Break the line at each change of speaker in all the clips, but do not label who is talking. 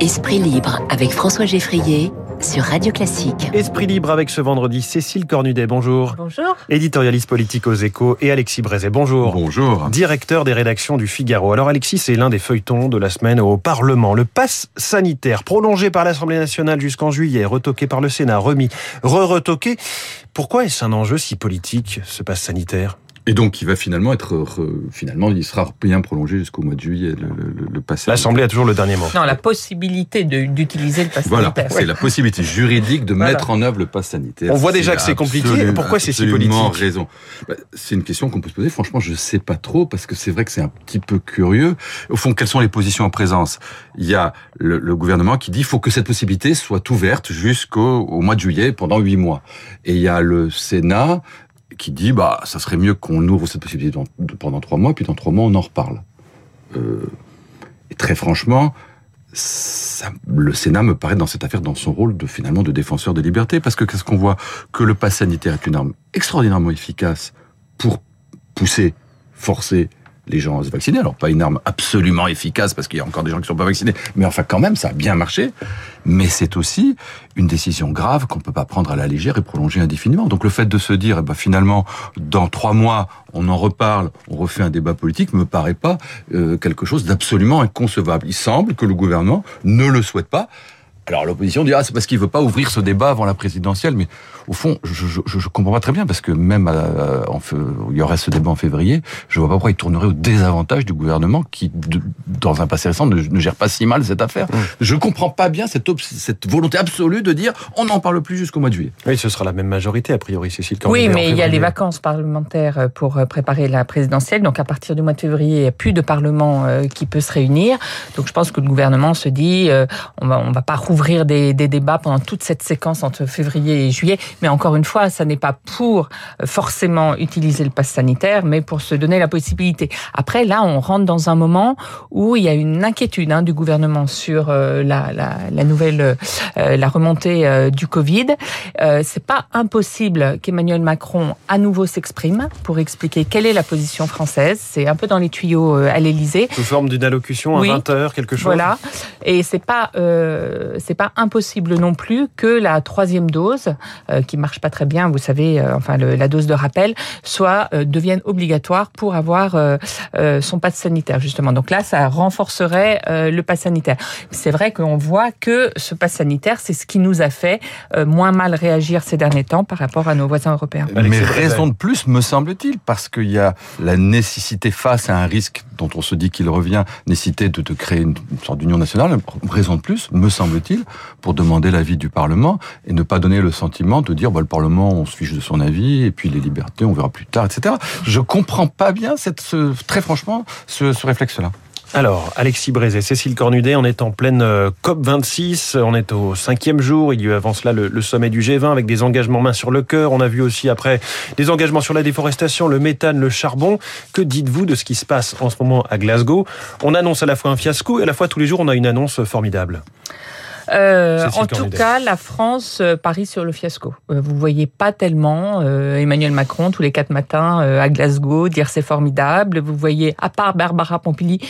Esprit libre avec François Geffrier sur Radio Classique.
Esprit libre avec ce vendredi Cécile Cornudet, bonjour.
Bonjour.
Éditorialiste politique aux échos et Alexis Brézet, bonjour.
Bonjour.
Directeur des rédactions du Figaro. Alors Alexis, c'est l'un des feuilletons de la semaine au Parlement. Le pass sanitaire, prolongé par l'Assemblée nationale jusqu'en juillet, retoqué par le Sénat, remis, re-retoqué. Pourquoi est-ce un enjeu si politique, ce pass sanitaire?
Et donc, il va finalement être, finalement, il sera bien prolongé jusqu'au mois de juillet, le, le, le pass
L'Assemblée a toujours le dernier mot.
Non, la possibilité d'utiliser le pass
voilà,
sanitaire.
c'est la possibilité juridique de
Voilà.
mettre en œuvre le pass sanitaire.
On voit déjà que c'est compliqué.
absolu-
Pourquoi c'est si
absolument
politique
raison. Bah, c'est une question qu'on peut se poser. Franchement, je sais pas trop parce que c'est vrai que c'est un petit peu curieux. Au fond, quelles sont les positions en présence? Il y a le, le gouvernement qui dit il faut que cette possibilité soit ouverte jusqu'au au mois de juillet pendant huit mois. Et il y a le Sénat qui dit bah ça serait mieux qu'on ouvre cette possibilité pendant trois mois, puis dans trois mois on en reparle. Euh, et très franchement, le Sénat me paraît dans cette affaire dans son rôle de finalement de défenseur des libertés, parce que qu'est-ce qu'on voit? Que le pass sanitaire est une arme extraordinairement efficace pour pousser, forcer les gens se vacciner. Alors pas une arme absolument efficace parce qu'il y a encore des gens qui ne sont pas vaccinés, mais enfin quand même ça a bien marché. Mais c'est aussi une décision grave qu'on ne peut pas prendre à la légère et prolonger indéfiniment. Donc le fait de se dire, eh ben, finalement, dans trois mois, on en reparle, on refait un débat politique, me paraît pas euh, quelque chose d'absolument inconcevable. Il semble que le gouvernement ne le souhaite pas. Alors l'opposition dit ah c'est parce qu'il veut pas ouvrir ce débat avant la présidentielle, mais au fond je je, je, comprends pas très bien parce que même à- en fe- il y aurait ce débat en février, je vois pas pourquoi il tournerait au désavantage du gouvernement qui de- dans un passé récent ne, ne gère pas si mal cette affaire. Je comprends pas bien cette volonté absolue de dire on n'en parle plus jusqu'au mois de juillet.
Oui, ce sera la même majorité, a priori, Cécile Cornudet.
Oui, mais il y a les vacances parlementaires pour euh, préparer la présidentielle. Donc à partir du mois de février, il n'y a plus de parlement euh, qui peut se réunir. Donc je pense que le gouvernement se dit, euh, on va, on va pas rouvrir des, des débats pendant toute cette séquence entre février et juillet. Mais encore une fois, ça n'est pas pour euh, forcément utiliser le pass sanitaire, mais pour se donner la possibilité. Après, là, on rentre dans un moment où il y a une inquiétude hein, du gouvernement sur euh, la, la, la nouvelle, euh, la remontée euh, du Covid. Euh, c'est pas impossible qu'Emmanuel Macron à nouveau s'exprime pour expliquer quelle est la position française. C'est un peu dans les tuyaux à l'Élysée.
Sous forme d'une allocution
Oui.
à 20h, quelque chose
Voilà. Et c'est pas euh, c'est pas impossible non plus que la troisième dose, qui marche pas très bien, vous savez, euh, enfin le- la dose de rappel, soit euh, devienne obligatoire pour avoir euh, euh, son pass sanitaire justement. Donc là, ça renforcerait euh, le pass sanitaire. C'est vrai qu'on voit que ce pass sanitaire, c'est ce qui nous a fait euh, moins mal réagir ces derniers temps par rapport à nos voisins européens.
Mais raison de plus, me semble-t-il, parce qu'il y a la nécessité face à un risque dont on se dit qu'il revient, nécessité de, de créer une, une sorte d'union nationale, raison de plus, me semble-t-il, pour demander l'avis du Parlement et ne pas donner le sentiment de dire bah, le Parlement, on se fiche de son avis, et puis les libertés, on verra plus tard, etc. Je comprends pas bien, cette, ce, très franchement, ce, réflexe-là.
Alors, Alexis Brézet, Cécile Cornudet, on est en pleine euh, COP26, on est au cinquième jour, il y a eu avant cela le, le sommet du G20 avec des engagements main sur le cœur, on a vu aussi après des engagements sur la déforestation, le méthane, le charbon. Que dites-vous de ce qui se passe en ce moment à Glasgow? On annonce à la fois un fiasco et à la fois tous les jours on a une annonce formidable.
Euh, en tout cas, la France euh, parie sur le fiasco. Euh, vous voyez pas tellement euh, Emmanuel Macron tous les quatre matins euh, à Glasgow dire c'est formidable. Vous voyez, à part Barbara Pompili,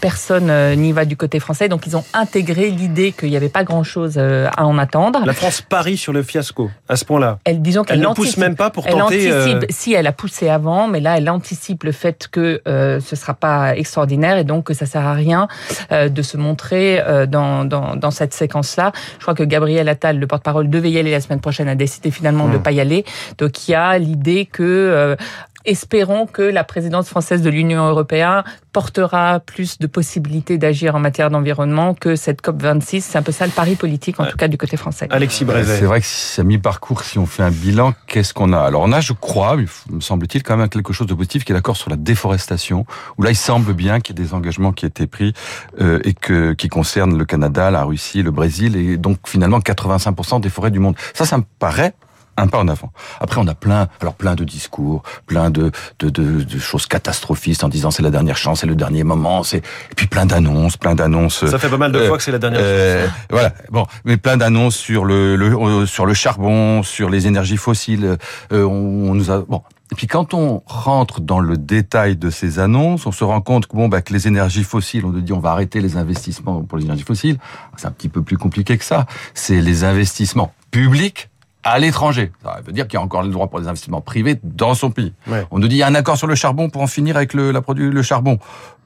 personne n'y va du côté français. Donc ils ont intégré l'idée qu'il n'y avait pas grand-chose à en attendre.
La France parie sur le fiasco, à ce point-là.
Elle, disons
Elle
qu'elle
ne pousse même pas pour tenter...
anticipe, si elle a poussé avant, mais là elle anticipe le fait que ce sera pas extraordinaire et donc que ça sert à rien de se montrer dans, dans, dans cette Je crois que Gabriel Attal, le porte-parole, devait y aller la semaine prochaine, a décidé finalement de
Hmm.
ne pas y aller. Donc il y a l'idée que euh, Espérons que la présidence française de l'Union européenne portera plus de possibilités d'agir en matière d'environnement que cette COP26. C'est un peu ça le pari politique, en tout cas du côté français.
Alexis
C'est
Brézet.
vrai que si à mi-parcours, si on fait un bilan, qu'est-ce qu'on a? Alors on a, je crois, me semble-t-il, quand même quelque chose de positif, qui est l'accord sur la déforestation, où là il semble bien qu'il y ait des engagements qui aient été pris euh, et que qui concernent le Canada, la Russie, le Brésil, et donc finalement 85% des forêts du monde. Ça, ça me paraît un pas en avant. Après, on a plein, alors plein de discours, plein de, de, de, de choses catastrophistes en disant c'est la dernière chance, c'est le dernier moment, c'est et puis plein d'annonces, plein d'annonces.
Ça fait pas mal de
Euh,
fois que c'est la dernière
Euh,
chose.
voilà, bon, mais plein d'annonces sur le, le euh, sur le charbon, sur les énergies fossiles. Euh, on, on nous a bon. Et puis quand on rentre dans le détail de ces annonces, on se rend compte que bon, bah, que les énergies fossiles, on nous dit on va arrêter les investissements pour les énergies fossiles. C'est un petit peu plus compliqué que ça. C'est les investissements publics à l'étranger. Ça veut dire qu'il y a encore le droit pour les investissements privés dans son pays.
Ouais.
On nous dit il y a un accord sur le charbon pour en finir avec le, la produit, le charbon.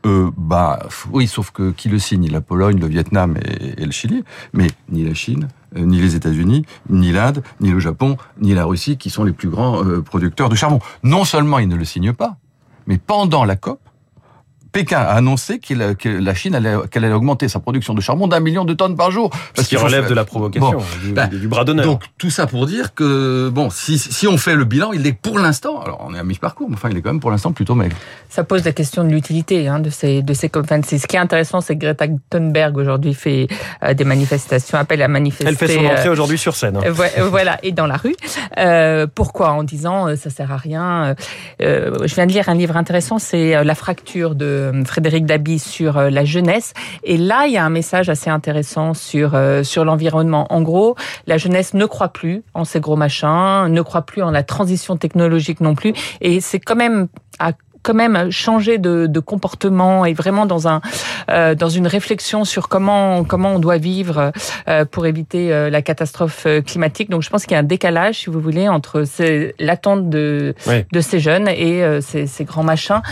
Euh, bah oui, sauf que qui le signe? La Pologne, le Vietnam et, et le Chili, mais ni la Chine, euh, ni les États-Unis, ni l'Inde, ni le Japon, ni la Russie, qui sont les plus grands euh, producteurs de charbon. Non seulement ils ne le signent pas, mais pendant la COP, Pékin a annoncé qu'il- que la Chine allait, qu'elle allait augmenter sa production de charbon d'un million de tonnes par jour.
Ce qui
faut
relève de la provocation,
Bon,
du,
bah,
du bras d'honneur.
donc tout ça pour dire que bon, si, si on fait le bilan, il est pour l'instant, alors on est à mi-parcours, mais enfin il est quand même pour l'instant plutôt maigre.
Ça pose la question de l'utilité hein, de ces de ces COP26. Ce qui est intéressant, c'est que Greta Thunberg aujourd'hui fait euh, des manifestations, appelle à manifester.
Elle fait son
euh,
entrée aujourd'hui sur scène. hein.
Euh, vo- euh, Voilà, et dans la rue. Euh, pourquoi? En disant euh, ça sert à rien. Euh, euh, je viens de lire un livre intéressant, c'est euh, La fracture de euh, Frédéric Dabi sur euh, la jeunesse. Et là, il y a un message assez intéressant sur euh, sur l'environnement. En gros, la jeunesse ne croit plus en ces gros machins, ne croit plus en la transition technologique non plus. Et c'est quand même à quand même changer de, de comportement et vraiment dans un euh, dans une réflexion sur comment comment on doit vivre euh, pour éviter euh, la catastrophe climatique. Donc je pense qu'il y a un décalage, si vous voulez, entre l'attente de de ces jeunes et euh, ces, ces grands machins.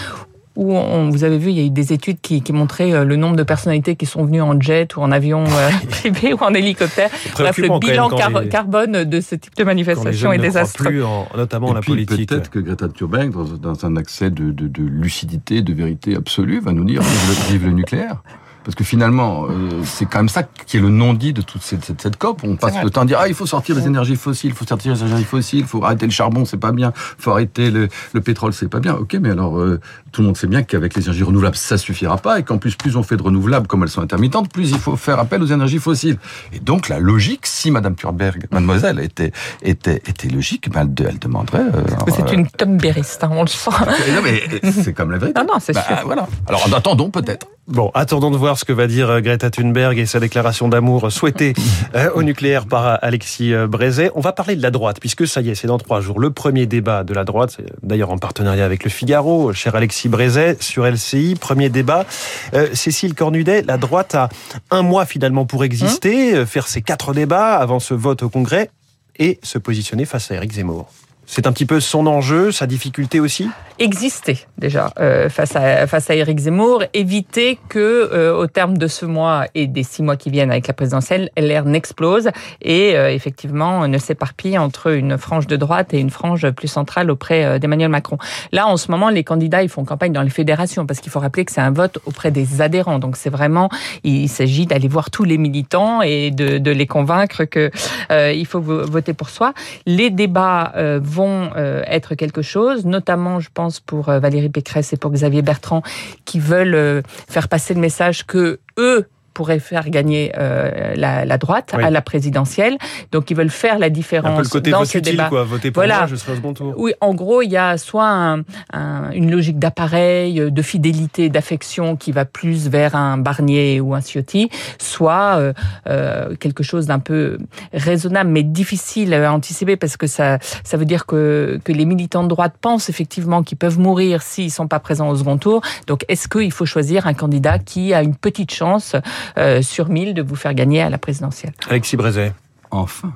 Où on, vous avez vu, il y a eu des études qui, qui montraient euh, le nombre de personnalités qui sont venues en jet ou en avion euh, privé ou en hélicoptère. Bref, le bilan
même quand
car-
les-
carbone de ce type de
quand les
manifestation est désastreux.
plus en, notamment en
Et
la
puis
politique.
peut-être que Greta Thunberg, dans, dans un accès de, de, de lucidité, de vérité absolue, va nous dire vive le, vive le nucléaire. Parce que finalement, euh, c'est quand même ça qui est le non-dit de toute cette, cette, cette COP. On passe le temps à dire ah il faut sortir des énergies fossiles, il faut sortir des énergies fossiles, il faut arrêter le charbon, c'est pas bien, il faut arrêter le, le pétrole, c'est pas bien. Ok, mais alors euh, tout le monde sait bien qu'avec les énergies renouvelables ça suffira pas et qu'en plus plus on fait de renouvelables comme elles sont intermittentes, plus il faut faire appel aux énergies fossiles. Et donc la logique, si Madame Thunberg, Mademoiselle était était était logique, ben, elle, elle demanderait. euh,
C'est
euh,
une Thunbergiste, hein, on le sent.
non, mais c'est comme la vérité.
Non, non, c'est
Bah,
sûr.
voilà. Alors attendons peut-être.
Bon, attendons de voir ce que va dire euh, Greta Thunberg et sa déclaration d'amour souhaitée euh, au nucléaire par euh, Alexis euh, Brézet. On va parler de la droite, puisque ça y est, c'est dans trois jours. Le premier débat de la droite, d'ailleurs en partenariat avec le Figaro, cher Alexis Brézet, sur LCI. Premier débat. Euh, Cécile Cornudet, la droite a un mois finalement pour exister, euh, faire ses quatre débats avant ce vote au Congrès et se positionner face à Éric Zemmour. C'est un petit peu son enjeu, sa difficulté aussi?
Exister déjà euh, face à face à Éric Zemmour, éviter que euh, au terme de ce mois et des six mois qui viennent avec la présidentielle, LR n'explose et euh, effectivement ne s'éparpille entre une frange de droite et une frange plus centrale auprès euh, d'Emmanuel Macron. Là, en ce moment, les candidats ils font campagne dans les fédérations parce qu'il faut rappeler que c'est un vote auprès des adhérents. Donc c'est vraiment il s'agit d'aller voir tous les militants et de, de les convaincre que euh, il faut vo- voter pour soi. Les débats euh, vont être quelque chose, notamment je pense pour euh, Valérie Pécresse et pour Xavier Bertrand qui veulent euh, faire passer le message que eux pourraient faire gagner euh, la, la droite
Oui.
à la présidentielle. Donc ils veulent faire la
Un peu
différence
le côté
dans
vote utile,
débats.
quoi. Voter pour
Voilà.
moi, je serai au second tour.
Oui, en gros, il y a soit un- un- une logique d'appareil, de fidélité, d'affection qui va plus vers un Barnier ou un Ciotti, soit euh, euh, quelque chose d'un peu raisonnable mais difficile à anticiper parce que ça, ça veut dire que, que les militants de droite pensent effectivement qu'ils peuvent mourir s'ils sont pas présents au second tour. Donc, est-ce qu'il faut choisir un candidat qui a une petite chance euh, sur mille de vous faire gagner à la présidentielle
Alexis Brézet.
Enfin.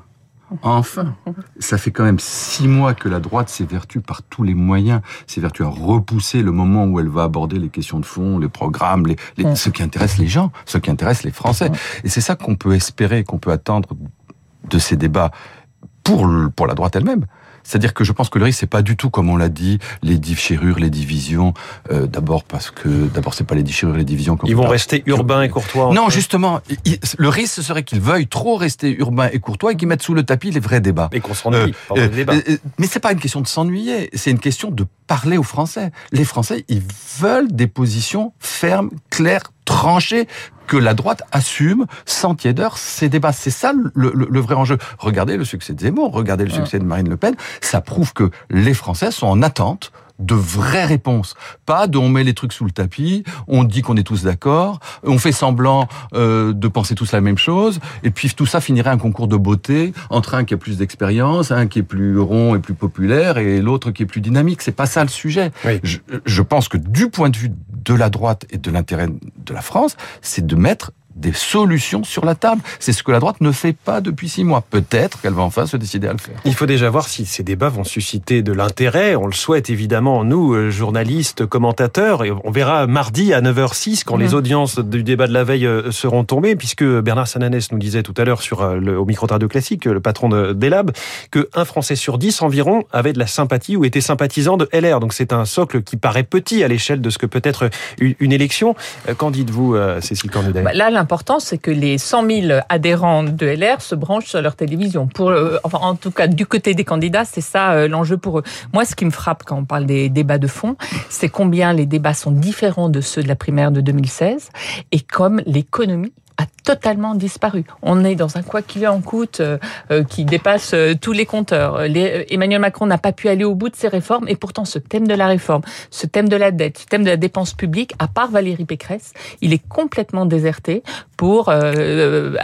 Enfin. Ça fait quand même six mois que la droite s'évertue par tous les moyens, s'évertue à repousser le moment où elle va aborder les questions de fond, les programmes, les, les-
Mm.
ce qui intéresse les gens, ce qui intéresse les Français. Et c'est ça qu'on peut espérer, qu'on peut attendre de ces débats pour, pour la droite elle-même. C'est-à-dire que je pense que le risque, c'est pas du tout, comme on l'a dit, les déchirures, les divisions. Euh, d'abord parce que, d'abord, c'est pas les déchirures, les divisions.
Ils vont rester urbains et courtois.
non, justement, il- le risque ce serait qu'ils veuillent trop rester urbains et courtois et qu'ils mettent sous le tapis les vrais débats.
Et qu'on s'ennuie
Euh, euh, euh, mais c'est pas une question de s'ennuyer, c'est une question de parler aux Français. Les Français, ils veulent des positions fermes, claires, tranchées, que la droite assume sans tiédeur ces débats. C'est ça le, le- le vrai enjeu. Regardez le succès de Zemmour, regardez le succès de Marine Le Pen. Ça prouve que les Français sont en attente de vraies réponses. Pas de on met les trucs sous le tapis, on dit qu'on est tous d'accord, on fait semblant euh, de penser tous la même chose, et puis tout ça finirait un concours de beauté entre un qui a plus d'expérience, un qui est plus rond et plus populaire, et l'autre qui est plus dynamique. C'est pas ça le sujet. Je, je pense que du point de vue de la droite et de l'intérêt de la France, c'est de mettre des solutions sur la table. C'est ce que la droite ne fait pas depuis six mois. Peut-être qu'elle va enfin se décider à le faire.
Il faut déjà voir si ces débats vont susciter de l'intérêt. On le souhaite évidemment, nous, euh, journalistes, commentateurs. Et on verra mardi à 9h06 quand les mmh. audiences du débat de la veille euh, seront tombées, puisque Bernard Sananès nous disait tout à l'heure sur euh, le, au micro de Radio Classique, le patron de, d'Elab, que un Français sur dix environ avait de la sympathie ou était sympathisant de LR. Donc c'est un socle qui paraît petit à l'échelle de ce que peut être une, élection. Qu'en dites-vous, Cécile Cornudet?
Bah important, c'est que les 100 000 adhérents de LR se branchent sur leur télévision. Pour, euh, enfin, en tout cas, du côté des candidats, c'est ça euh, l'enjeu pour eux. Moi, ce qui me frappe quand on parle des débats de fond, c'est combien les débats sont différents de ceux de la primaire de 2016 et comme l'économie a totalement disparu. On est dans un quoi qu'il en coûte euh, euh, qui dépasse euh, tous les compteurs. Emmanuel Macron n'a pas pu aller au bout de ses réformes et pourtant ce thème de la réforme, ce thème de la dette, ce thème de la dépense publique, à part Valérie Pécresse, il est complètement déserté pour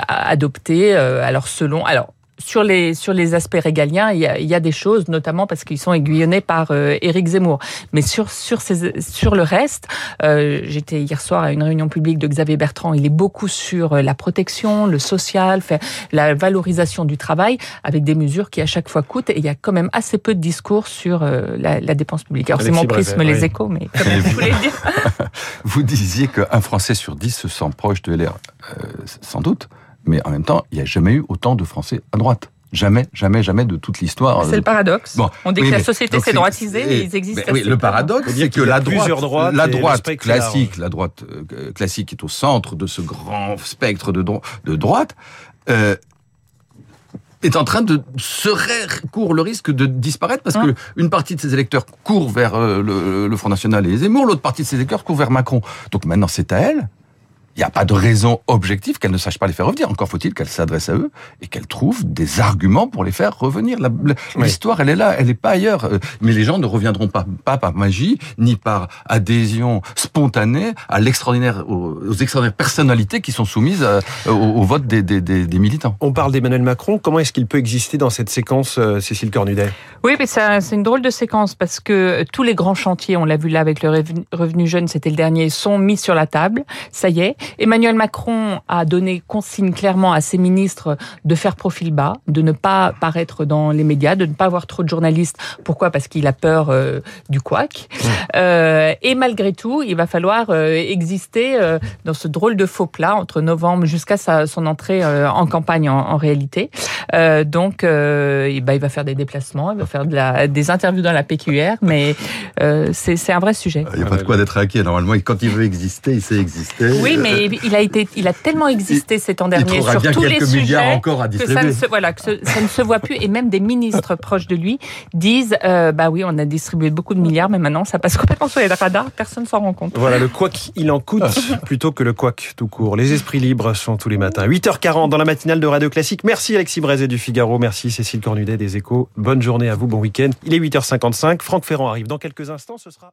adopter alors selon alors sur les sur les aspects régaliens, il y a, il y a des choses, notamment parce qu'ils sont aiguillonnés par euh, Éric Zemmour. Mais sur sur ces, sur le reste, euh, j'étais hier soir à une réunion publique de Xavier Bertrand. Il est beaucoup sur euh, la protection, le social, la valorisation du travail, avec des mesures qui à chaque fois coûtent. Et il y a quand même assez peu de discours sur euh, la, la, dépense publique. Alors c'est mon prisme, les échos, mais comme vous voulez dire.
vous disiez qu'un Français sur dix se sent proche de LR, sans doute mais en même temps, il n'y a jamais eu autant de Français à droite. Jamais, jamais, jamais de toute l'histoire.
C'est le paradoxe. Bon, on dit que la société s'est droitisée et ils existent.
oui, le paradoxe, c'est que la droite, la droite classique, la droite euh, classique est au centre de ce grand spectre de, de droite. Euh, est en train de serait court le risque de disparaître parce que une partie de ses électeurs court vers euh, le, le Front National et Zemmour, l'autre partie de ses électeurs court vers Macron. Donc maintenant c'est à elle il n'y a pas de raison objective qu'elle ne sache pas les faire revenir. Encore faut-il qu'elle s'adresse à eux et qu'elle trouve des arguments pour les faire revenir. L'histoire, elle est là, elle n'est pas ailleurs. Euh, mais les gens ne reviendront pas, pas par magie, ni par adhésion spontanée à l'extraordinaire, aux, extraordinaires personnalités qui sont soumises euh, au, vote des, des, des, militants.
On parle d'Emmanuel Macron. Comment est-ce qu'il peut exister dans cette séquence, euh, Cécile Cornudet?
Oui, mais c'est une drôle de séquence parce que tous les grands chantiers, on l'a vu là avec le revenu jeune, c'était le dernier, sont mis sur la table. Ça y est. Emmanuel Macron a donné consigne clairement à ses ministres de faire profil bas, de ne pas paraître dans les médias, de ne pas avoir trop de journalistes. Pourquoi? Parce qu'il a peur euh, du couac. Euh, et malgré tout, il va falloir euh, exister euh, dans ce drôle de faux plat entre novembre jusqu'à son entrée en campagne en, en réalité. donc, et ben, il va faire des déplacements, il va faire de la, des interviews dans la PQR, mais c'est un vrai sujet.
Il n'y a pas de quoi d'être inquiet. Normalement, quand il veut exister, il sait exister.
Oui, mais il a été, il a tellement existé ces temps derniers sur tous les sujets
encore à
que ça ne se, voilà, que ça ne se voit plus. Et même des ministres proches de lui disent, euh, bah oui, on a distribué beaucoup de milliards, mais maintenant ça passe complètement sur les radars, personne s'en rend compte.
Voilà, le quoi qu'il en coûte plutôt que le quoi tout court. Les esprits libres sont tous les matins. 8h40 dans la matinale de Radio Classique. Merci Alexis Brézé du Figaro, merci Cécile Cornudet des Échos. Bonne journée à vous, bon week-end. Il est 8h55. Franck Ferrand arrive dans quelques instants. Ce sera